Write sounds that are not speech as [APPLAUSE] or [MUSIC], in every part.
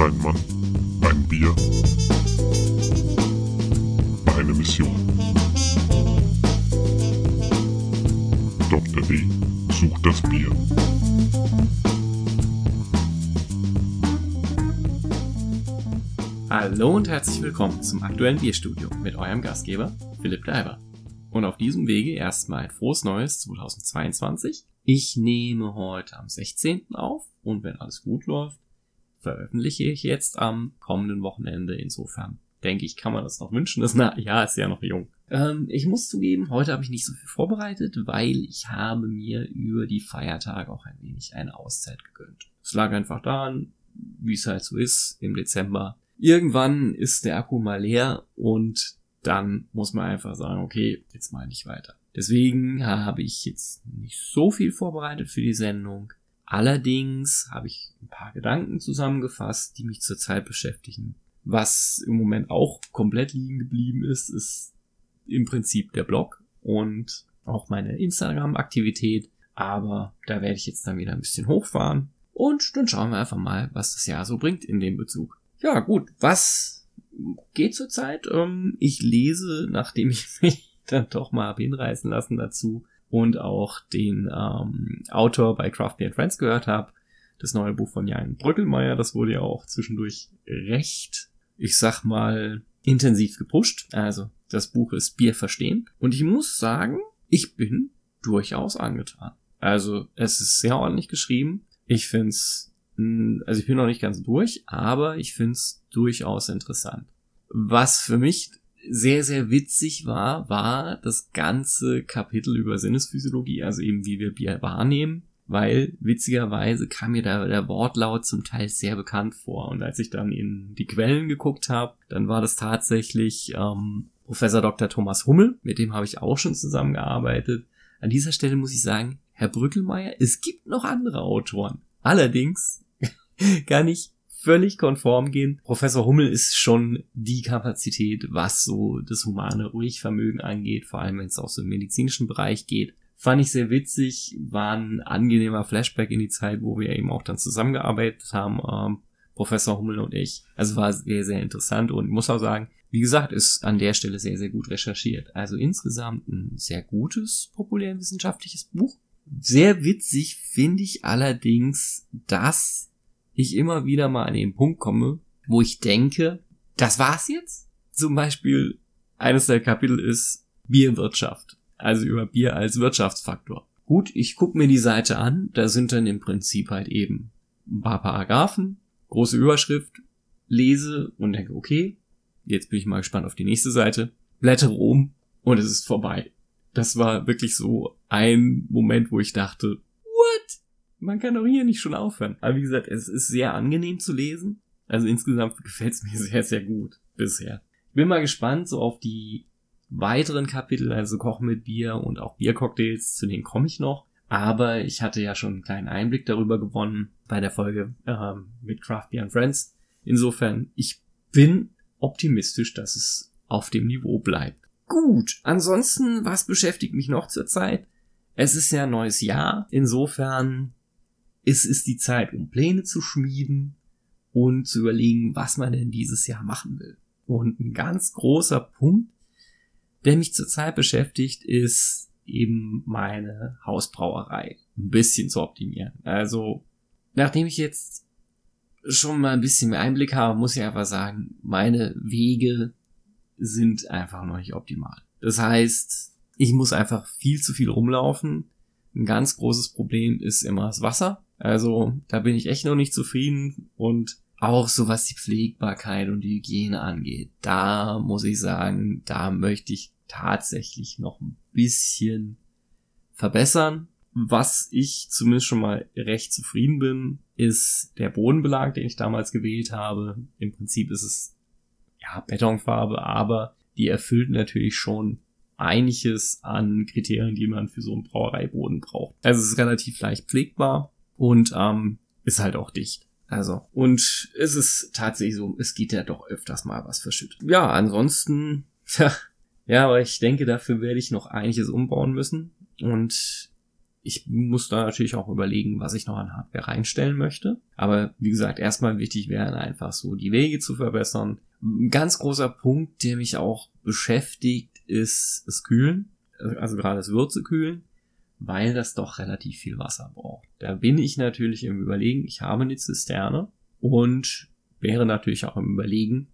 Ein Mann, ein Bier, eine Mission. Dr. D sucht das Bier. Hallo und herzlich willkommen zum aktuellen Bierstudio mit eurem Gastgeber Philipp Leiber. Und auf diesem Wege erstmal ein frohes Neues 2022. Ich nehme heute am 16. auf und wenn alles gut läuft, veröffentliche ich jetzt am kommenden Wochenende. Insofern denke ich, kann man das noch wünschen. Das na, ja, ist ja noch jung. Ähm, ich muss zugeben, heute habe ich nicht so viel vorbereitet, weil ich habe mir über die Feiertage auch ein wenig eine Auszeit gegönnt. Es lag einfach daran, wie es halt so ist im Dezember. Irgendwann ist der Akku mal leer und dann muss man einfach sagen, okay, jetzt mal nicht weiter. Deswegen habe ich jetzt nicht so viel vorbereitet für die Sendung. Allerdings habe ich ein paar Gedanken zusammengefasst, die mich zurzeit beschäftigen. Was im Moment auch komplett liegen geblieben ist, ist im Prinzip der Blog und auch meine Instagram-Aktivität. Aber da werde ich jetzt dann wieder ein bisschen hochfahren. Und dann schauen wir einfach mal, was das Jahr so bringt in dem Bezug. Ja, gut. Was geht zurzeit? Ähm, ich lese, nachdem ich [LAUGHS] mich dann doch mal hinreißen lassen dazu, und auch den ähm, Autor bei Craft Beer Friends gehört habe. Das neue Buch von Jan Bröckelmeier, das wurde ja auch zwischendurch recht, ich sag mal, intensiv gepusht. Also das Buch ist Bier verstehen. Und ich muss sagen, ich bin durchaus angetan. Also es ist sehr ordentlich geschrieben. Ich find's, also ich bin noch nicht ganz durch, aber ich find's durchaus interessant. Was für mich sehr, sehr witzig war, war das ganze Kapitel über Sinnesphysiologie, also eben wie wir Bier wahrnehmen, weil witzigerweise kam mir da der Wortlaut zum Teil sehr bekannt vor. Und als ich dann in die Quellen geguckt habe, dann war das tatsächlich ähm, Professor Dr. Thomas Hummel, mit dem habe ich auch schon zusammengearbeitet. An dieser Stelle muss ich sagen, Herr Brückelmeier, es gibt noch andere Autoren. Allerdings [LAUGHS] kann ich völlig konform gehen. Professor Hummel ist schon die Kapazität, was so das humane Ruhigvermögen angeht, vor allem wenn es auch so im medizinischen Bereich geht. Fand ich sehr witzig, war ein angenehmer Flashback in die Zeit, wo wir eben auch dann zusammengearbeitet haben, ähm, Professor Hummel und ich. Also war sehr, sehr interessant und muss auch sagen, wie gesagt, ist an der Stelle sehr, sehr gut recherchiert. Also insgesamt ein sehr gutes populärwissenschaftliches Buch. Sehr witzig finde ich allerdings, dass ich immer wieder mal an den Punkt komme, wo ich denke, das war's jetzt? Zum Beispiel, eines der Kapitel ist Bierwirtschaft. Also über Bier als Wirtschaftsfaktor. Gut, ich gucke mir die Seite an, da sind dann im Prinzip halt eben ein paar Paragraphen, große Überschrift, lese und denke, okay, jetzt bin ich mal gespannt auf die nächste Seite, blättere um und es ist vorbei. Das war wirklich so ein Moment, wo ich dachte, man kann doch hier nicht schon aufhören. Aber wie gesagt, es ist sehr angenehm zu lesen. Also insgesamt gefällt es mir [LAUGHS] sehr, sehr gut bisher. Bin mal gespannt so auf die weiteren Kapitel, also Kochen mit Bier und auch Biercocktails, zu denen komme ich noch. Aber ich hatte ja schon einen kleinen Einblick darüber gewonnen bei der Folge ähm, mit Craft Beer and Friends. Insofern, ich bin optimistisch, dass es auf dem Niveau bleibt. Gut, ansonsten, was beschäftigt mich noch zurzeit? Es ist ja ein neues Jahr. Insofern es ist die Zeit, um Pläne zu schmieden und zu überlegen, was man denn dieses Jahr machen will. Und ein ganz großer Punkt, der mich zurzeit beschäftigt, ist eben meine Hausbrauerei ein bisschen zu optimieren. Also, nachdem ich jetzt schon mal ein bisschen mehr Einblick habe, muss ich einfach sagen, meine Wege sind einfach noch nicht optimal. Das heißt, ich muss einfach viel zu viel rumlaufen. Ein ganz großes Problem ist immer das Wasser. Also da bin ich echt noch nicht zufrieden und auch so was die Pflegbarkeit und die Hygiene angeht, da muss ich sagen, da möchte ich tatsächlich noch ein bisschen verbessern. Was ich zumindest schon mal recht zufrieden bin, ist der Bodenbelag, den ich damals gewählt habe. Im Prinzip ist es ja Betonfarbe, aber die erfüllt natürlich schon einiges an Kriterien, die man für so einen Brauereiboden braucht. Also es ist relativ leicht pflegbar und ähm, ist halt auch dicht. Also, und es ist tatsächlich so, es geht ja doch öfters mal was verschüttet. Ja, ansonsten, [LAUGHS] ja, ja, aber ich denke, dafür werde ich noch einiges umbauen müssen. Und ich muss da natürlich auch überlegen, was ich noch an Hardware reinstellen möchte. Aber wie gesagt, erstmal wichtig wäre einfach so, die Wege zu verbessern. Ein ganz großer Punkt, der mich auch beschäftigt, ist das Kühlen. Also gerade das Würzekühlen, weil das doch relativ viel Wasser braucht. Da bin ich natürlich im Überlegen, ich habe eine Zisterne und wäre natürlich auch im Überlegen,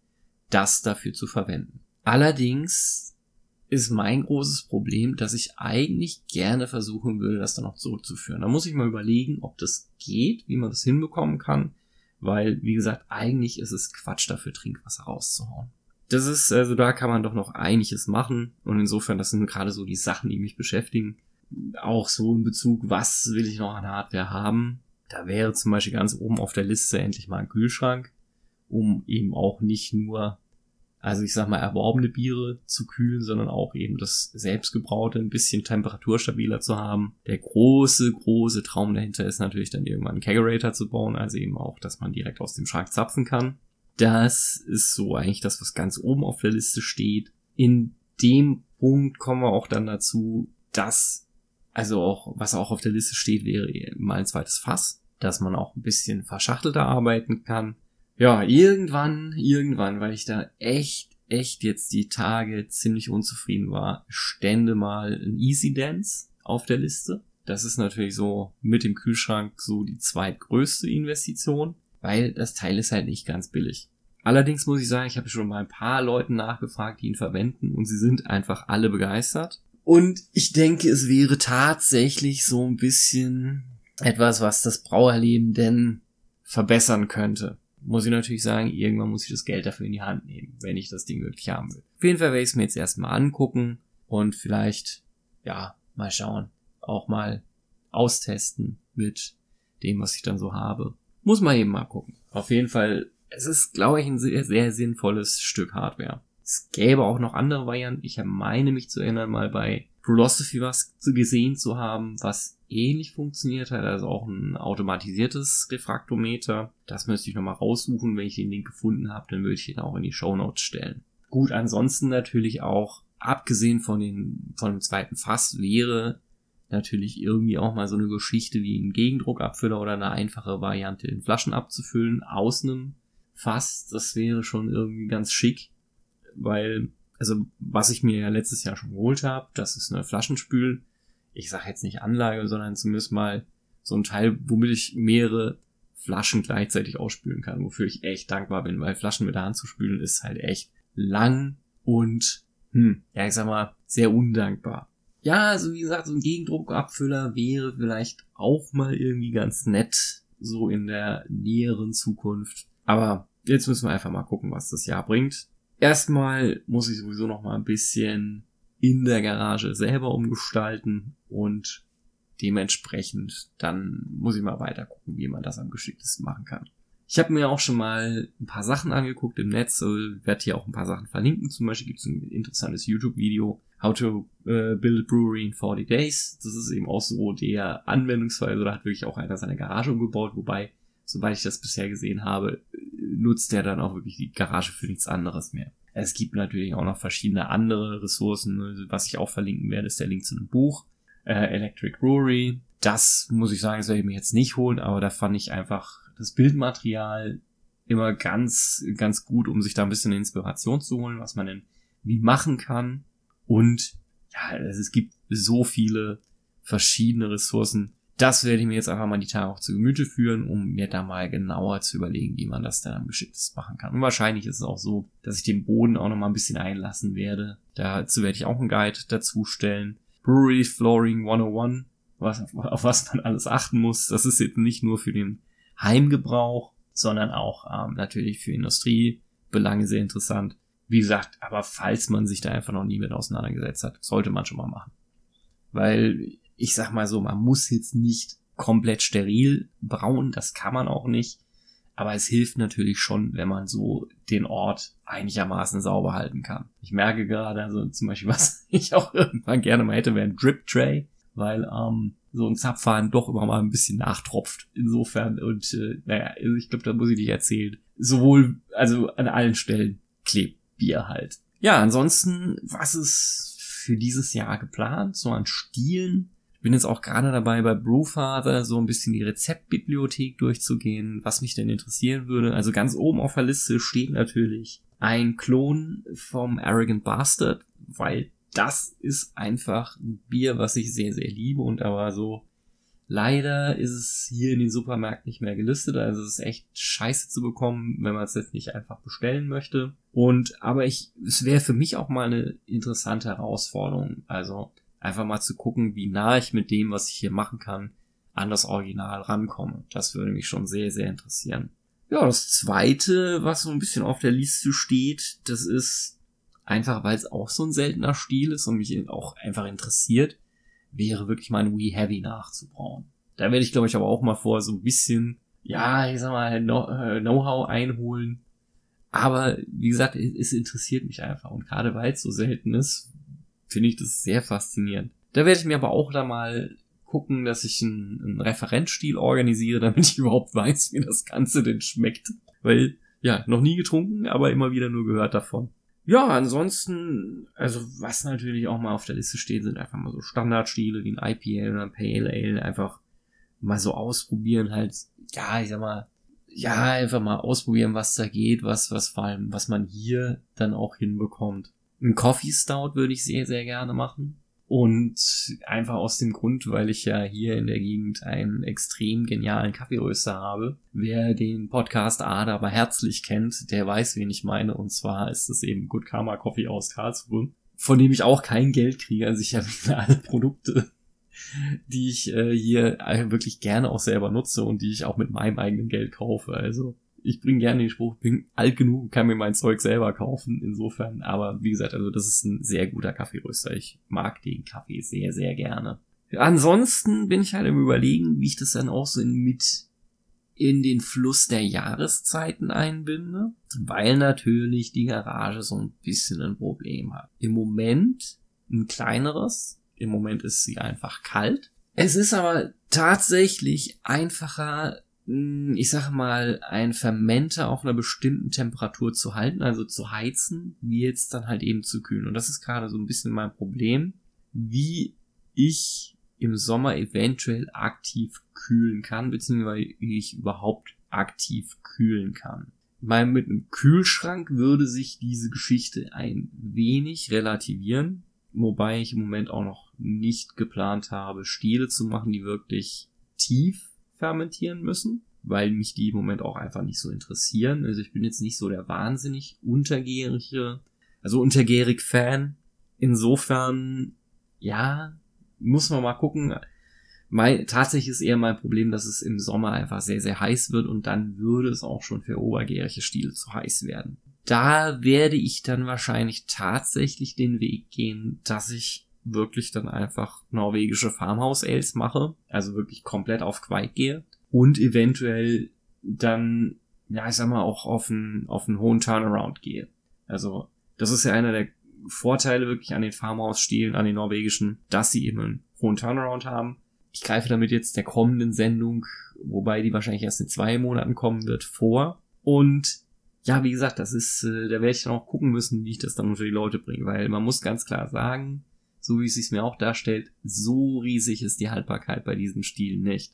das dafür zu verwenden. Allerdings ist mein großes Problem, dass ich eigentlich gerne versuchen würde, das dann noch zurückzuführen. Da muss ich mal überlegen, ob das geht, wie man das hinbekommen kann, weil, wie gesagt, eigentlich ist es Quatsch dafür, Trinkwasser rauszuhauen. Das ist, also da kann man doch noch einiges machen und insofern, das sind gerade so die Sachen, die mich beschäftigen. Auch so in Bezug, was will ich noch an Hardware haben? Da wäre zum Beispiel ganz oben auf der Liste endlich mal ein Kühlschrank, um eben auch nicht nur also ich sag mal, erworbene Biere zu kühlen, sondern auch eben das selbstgebraute ein bisschen temperaturstabiler zu haben. Der große, große Traum dahinter ist natürlich dann irgendwann einen Kegerator zu bauen, also eben auch, dass man direkt aus dem Schrank zapfen kann. Das ist so eigentlich das, was ganz oben auf der Liste steht. In dem Punkt kommen wir auch dann dazu, dass, also auch, was auch auf der Liste steht, wäre mal ein zweites Fass, dass man auch ein bisschen verschachtelter arbeiten kann ja, irgendwann, irgendwann, weil ich da echt, echt jetzt die Tage ziemlich unzufrieden war, stände mal ein Easy Dance auf der Liste. Das ist natürlich so mit dem Kühlschrank so die zweitgrößte Investition, weil das Teil ist halt nicht ganz billig. Allerdings muss ich sagen, ich habe schon mal ein paar Leuten nachgefragt, die ihn verwenden und sie sind einfach alle begeistert. Und ich denke, es wäre tatsächlich so ein bisschen etwas, was das Brauerleben denn verbessern könnte muss ich natürlich sagen, irgendwann muss ich das Geld dafür in die Hand nehmen, wenn ich das Ding wirklich haben will. Auf jeden Fall werde ich es mir jetzt erstmal angucken und vielleicht, ja, mal schauen, auch mal austesten mit dem, was ich dann so habe. Muss man eben mal gucken. Auf jeden Fall, es ist, glaube ich, ein sehr, sehr sinnvolles Stück Hardware. Es gäbe auch noch andere Varianten. Ich meine mich zu erinnern, mal bei Philosophy was gesehen zu haben, was ähnlich funktioniert hat, also auch ein automatisiertes Refraktometer. Das müsste ich nochmal raussuchen. Wenn ich den Link gefunden habe, dann würde ich den auch in die Show Notes stellen. Gut, ansonsten natürlich auch, abgesehen von, den, von dem zweiten Fass, wäre natürlich irgendwie auch mal so eine Geschichte wie ein Gegendruckabfüller oder eine einfache Variante in Flaschen abzufüllen aus einem Fass. Das wäre schon irgendwie ganz schick, weil also was ich mir ja letztes Jahr schon geholt habe, das ist eine Flaschenspül. Ich sage jetzt nicht Anlage, sondern zumindest mal so ein Teil, womit ich mehrere Flaschen gleichzeitig ausspülen kann, wofür ich echt dankbar bin, weil Flaschen mit der Hand zu spülen ist halt echt lang und, hm, ja, ich sag mal, sehr undankbar. Ja, also wie gesagt, so ein Gegendruckabfüller wäre vielleicht auch mal irgendwie ganz nett, so in der näheren Zukunft. Aber jetzt müssen wir einfach mal gucken, was das Jahr bringt. Erstmal muss ich sowieso noch mal ein bisschen in der Garage selber umgestalten und dementsprechend dann muss ich mal weiter gucken, wie man das am geschicktesten machen kann. Ich habe mir auch schon mal ein paar Sachen angeguckt im Netz, also werde hier auch ein paar Sachen verlinken. Zum Beispiel gibt es ein interessantes YouTube-Video, How to uh, Build a Brewery in 40 Days. Das ist eben auch so der Anwendungsfall, also da hat wirklich auch einer seine Garage umgebaut, wobei, soweit ich das bisher gesehen habe, nutzt er dann auch wirklich die Garage für nichts anderes mehr. Es gibt natürlich auch noch verschiedene andere Ressourcen. Was ich auch verlinken werde, ist der Link zu einem Buch. Äh, Electric Brewery. Das muss ich sagen, das werde ich mir jetzt nicht holen, aber da fand ich einfach das Bildmaterial immer ganz, ganz gut, um sich da ein bisschen Inspiration zu holen, was man denn wie machen kann. Und ja, es gibt so viele verschiedene Ressourcen, das werde ich mir jetzt einfach mal die Tage auch zu Gemüte führen, um mir da mal genauer zu überlegen, wie man das dann am geschicktesten machen kann. Und wahrscheinlich ist es auch so, dass ich den Boden auch noch mal ein bisschen einlassen werde. Dazu werde ich auch einen Guide dazu stellen. Brewery Flooring 101, was, auf was man alles achten muss. Das ist jetzt nicht nur für den Heimgebrauch, sondern auch ähm, natürlich für Industriebelange sehr interessant. Wie gesagt, aber falls man sich da einfach noch nie mit auseinandergesetzt hat, sollte man schon mal machen. Weil ich sag mal so, man muss jetzt nicht komplett steril brauen, das kann man auch nicht. Aber es hilft natürlich schon, wenn man so den Ort einigermaßen sauber halten kann. Ich merke gerade, also zum Beispiel, [LAUGHS] was ich auch irgendwann gerne mal hätte, wäre ein Drip Tray, weil ähm, so ein Zapfhahn doch immer mal ein bisschen nachtropft. Insofern, und äh, naja, also ich glaube, da muss ich nicht erzählen. Sowohl, also an allen Stellen klebt Bier halt. Ja, ansonsten, was ist für dieses Jahr geplant? So an Stilen bin jetzt auch gerade dabei, bei Brewfather so ein bisschen die Rezeptbibliothek durchzugehen, was mich denn interessieren würde. Also ganz oben auf der Liste steht natürlich ein Klon vom Arrogant Bastard, weil das ist einfach ein Bier, was ich sehr, sehr liebe und aber so leider ist es hier in den Supermärkten nicht mehr gelistet, also es ist echt scheiße zu bekommen, wenn man es jetzt nicht einfach bestellen möchte. Und aber ich, es wäre für mich auch mal eine interessante Herausforderung. Also einfach mal zu gucken, wie nah ich mit dem, was ich hier machen kann, an das Original rankomme. Das würde mich schon sehr, sehr interessieren. Ja, das zweite, was so ein bisschen auf der Liste steht, das ist einfach, weil es auch so ein seltener Stil ist und mich auch einfach interessiert, wäre wirklich mal ein We Heavy nachzubrauen. Da werde ich, glaube ich, aber auch mal vor so ein bisschen, ja, ich sag mal, äh, Know-how einholen. Aber wie gesagt, es interessiert mich einfach. Und gerade weil es so selten ist, finde ich das sehr faszinierend. Da werde ich mir aber auch da mal gucken, dass ich einen, einen Referenzstil organisiere, damit [LAUGHS] ich überhaupt weiß, wie das Ganze denn schmeckt. Weil, ja, noch nie getrunken, aber immer wieder nur gehört davon. Ja, ansonsten, also was natürlich auch mal auf der Liste steht, sind einfach mal so Standardstile wie ein IPA oder ein Pale Ale, einfach mal so ausprobieren, halt, ja, ich sag mal, ja, einfach mal ausprobieren, was da geht, was, was vor allem, was man hier dann auch hinbekommt. Ein Coffee Stout würde ich sehr, sehr gerne machen. Und einfach aus dem Grund, weil ich ja hier in der Gegend einen extrem genialen Kaffeeröster habe. Wer den Podcast Ada aber herzlich kennt, der weiß, wen ich meine. Und zwar ist es eben Good Karma Coffee aus Karlsruhe, von dem ich auch kein Geld kriege. Also ich habe [LAUGHS] alle Produkte, die ich äh, hier wirklich gerne auch selber nutze und die ich auch mit meinem eigenen Geld kaufe. Also ich bringe gerne den Spruch, bin alt genug kann mir mein Zeug selber kaufen. Insofern, aber wie gesagt, also das ist ein sehr guter Kaffeeröster. Ich mag den Kaffee sehr, sehr gerne. Ansonsten bin ich halt im Überlegen, wie ich das dann auch so in, mit in den Fluss der Jahreszeiten einbinde, weil natürlich die Garage so ein bisschen ein Problem hat. Im Moment ein kleineres, im Moment ist sie einfach kalt. Es ist aber tatsächlich einfacher, ich sag mal, ein Fermenter auf einer bestimmten Temperatur zu halten, also zu heizen, wie jetzt dann halt eben zu kühlen. Und das ist gerade so ein bisschen mein Problem, wie ich im Sommer eventuell aktiv kühlen kann, beziehungsweise wie ich überhaupt aktiv kühlen kann. Weil mit einem Kühlschrank würde sich diese Geschichte ein wenig relativieren, wobei ich im Moment auch noch nicht geplant habe, Stiele zu machen, die wirklich tief fermentieren müssen, weil mich die im Moment auch einfach nicht so interessieren. Also ich bin jetzt nicht so der wahnsinnig untergärige, also untergärig Fan. Insofern, ja, muss man mal gucken. Mein, tatsächlich ist eher mein Problem, dass es im Sommer einfach sehr, sehr heiß wird und dann würde es auch schon für obergärige Stile zu heiß werden. Da werde ich dann wahrscheinlich tatsächlich den Weg gehen, dass ich wirklich dann einfach norwegische Farmhouse Ales mache, also wirklich komplett auf Quake gehe und eventuell dann, ja, ich sag mal, auch auf einen, auf einen hohen Turnaround gehe. Also, das ist ja einer der Vorteile wirklich an den Farmhouse-Stilen, an den norwegischen, dass sie eben einen hohen Turnaround haben. Ich greife damit jetzt der kommenden Sendung, wobei die wahrscheinlich erst in zwei Monaten kommen wird, vor. Und ja, wie gesagt, das ist, äh, da werde ich dann auch gucken müssen, wie ich das dann unter die Leute bringe, weil man muss ganz klar sagen, so wie es sich mir auch darstellt, so riesig ist die Haltbarkeit bei diesem Stil nicht.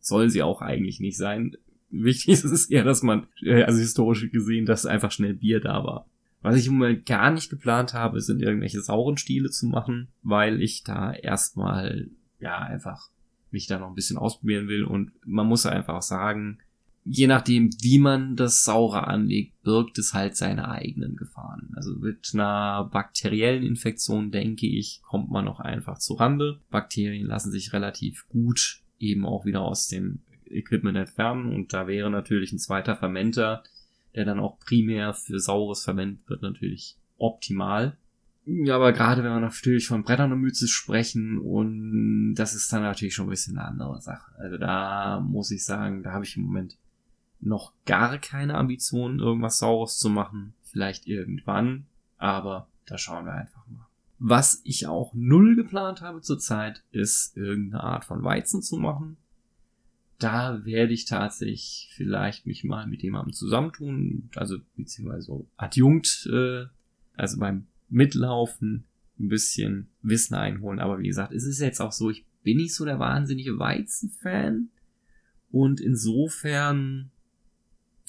Soll sie auch eigentlich nicht sein. Wichtig [LAUGHS] ist es eher, dass man, äh, also historisch gesehen, dass einfach schnell Bier da war. Was ich im Moment gar nicht geplant habe, sind irgendwelche sauren Stile zu machen, weil ich da erstmal, ja, einfach mich da noch ein bisschen ausprobieren will und man muss einfach sagen, je nachdem, wie man das Saure anlegt, birgt es halt seine eigenen Gefahren. Also mit einer bakteriellen Infektion, denke ich, kommt man noch einfach zu Rande. Bakterien lassen sich relativ gut eben auch wieder aus dem Equipment entfernen und da wäre natürlich ein zweiter Fermenter, der dann auch primär für saures verwendet wird, natürlich optimal. Ja, aber gerade wenn wir natürlich von Brettern und Mütze sprechen und das ist dann natürlich schon ein bisschen eine andere Sache. Also da muss ich sagen, da habe ich im Moment noch gar keine Ambitionen, irgendwas Saures zu machen. Vielleicht irgendwann, aber da schauen wir einfach mal. Was ich auch null geplant habe zurzeit, ist irgendeine Art von Weizen zu machen. Da werde ich tatsächlich vielleicht mich mal mit jemandem zusammentun, also beziehungsweise adjunkt, äh, also beim Mitlaufen ein bisschen Wissen einholen. Aber wie gesagt, es ist jetzt auch so, ich bin ich so der wahnsinnige Weizen-Fan. Und insofern,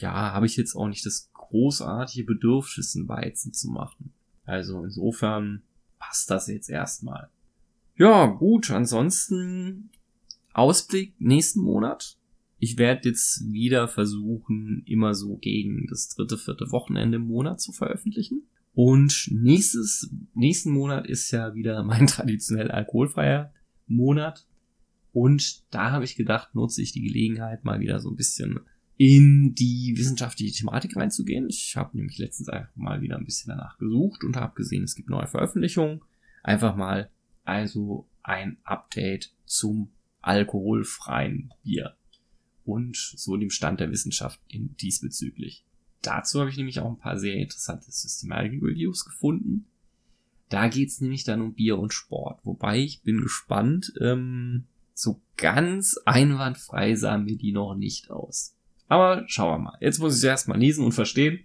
ja, habe ich jetzt auch nicht das großartige Bedürfnis, einen Weizen zu machen. Also insofern passt das jetzt erstmal. Ja, gut, ansonsten Ausblick nächsten Monat. Ich werde jetzt wieder versuchen, immer so gegen das dritte, vierte Wochenende im Monat zu veröffentlichen. Und nächstes, nächsten Monat ist ja wieder mein [LAUGHS] traditionell alkoholfreier Monat. Und da habe ich gedacht, nutze ich die Gelegenheit, mal wieder so ein bisschen in die wissenschaftliche Thematik reinzugehen. Ich habe nämlich letztens einfach mal wieder ein bisschen danach gesucht und habe gesehen, es gibt neue Veröffentlichungen. Einfach mal also ein Update zum alkoholfreien Bier und so dem Stand der Wissenschaft in diesbezüglich. Dazu habe ich nämlich auch ein paar sehr interessante Systematic Reviews gefunden. Da geht's nämlich dann um Bier und Sport. Wobei ich bin gespannt, ähm, so ganz einwandfrei sahen mir die noch nicht aus. Aber schauen wir mal. Jetzt muss ich es erstmal lesen und verstehen.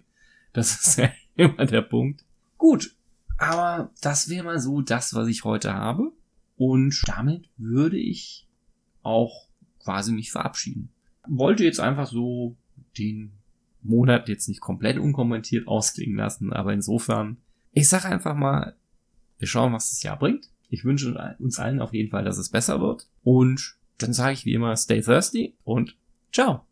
Das ist ja [LAUGHS] immer der Punkt. Gut, aber das wäre mal so das, was ich heute habe. Und damit würde ich auch quasi mich verabschieden. Wollte jetzt einfach so den Monat jetzt nicht komplett unkommentiert ausklingen lassen, aber insofern, ich sage einfach mal, wir schauen, was das Jahr bringt. Ich wünsche uns allen auf jeden Fall, dass es besser wird. Und dann sage ich wie immer, stay thirsty und ciao.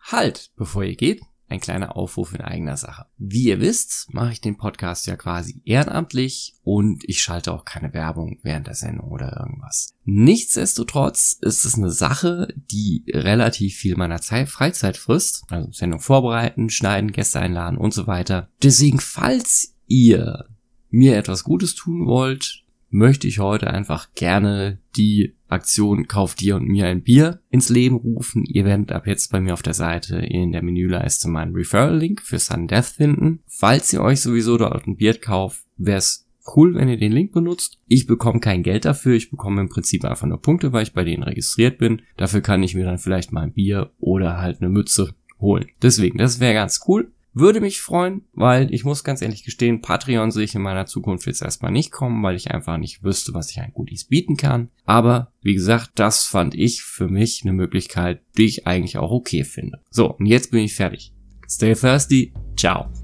Halt, bevor ihr geht, ein kleiner Aufruf in eigener Sache. Wie ihr wisst, mache ich den Podcast ja quasi ehrenamtlich und ich schalte auch keine Werbung während der Sendung oder irgendwas. Nichtsdestotrotz ist es eine Sache, die relativ viel meiner Zeit, Freizeit frisst. Also Sendung vorbereiten, schneiden, Gäste einladen und so weiter. Deswegen, falls ihr mir etwas Gutes tun wollt, möchte ich heute einfach gerne die Aktion Kauf dir und mir ein Bier ins Leben rufen. Ihr werdet ab jetzt bei mir auf der Seite in der Menüleiste meinen Referral-Link für Sun Death finden. Falls ihr euch sowieso dort ein Bier kauft, wäre es cool, wenn ihr den Link benutzt. Ich bekomme kein Geld dafür, ich bekomme im Prinzip einfach nur Punkte, weil ich bei denen registriert bin. Dafür kann ich mir dann vielleicht mal ein Bier oder halt eine Mütze holen. Deswegen, das wäre ganz cool. Würde mich freuen, weil ich muss ganz ehrlich gestehen, Patreon sehe ich in meiner Zukunft jetzt erstmal nicht kommen, weil ich einfach nicht wüsste, was ich an Goodies bieten kann. Aber wie gesagt, das fand ich für mich eine Möglichkeit, die ich eigentlich auch okay finde. So, und jetzt bin ich fertig. Stay thirsty. Ciao.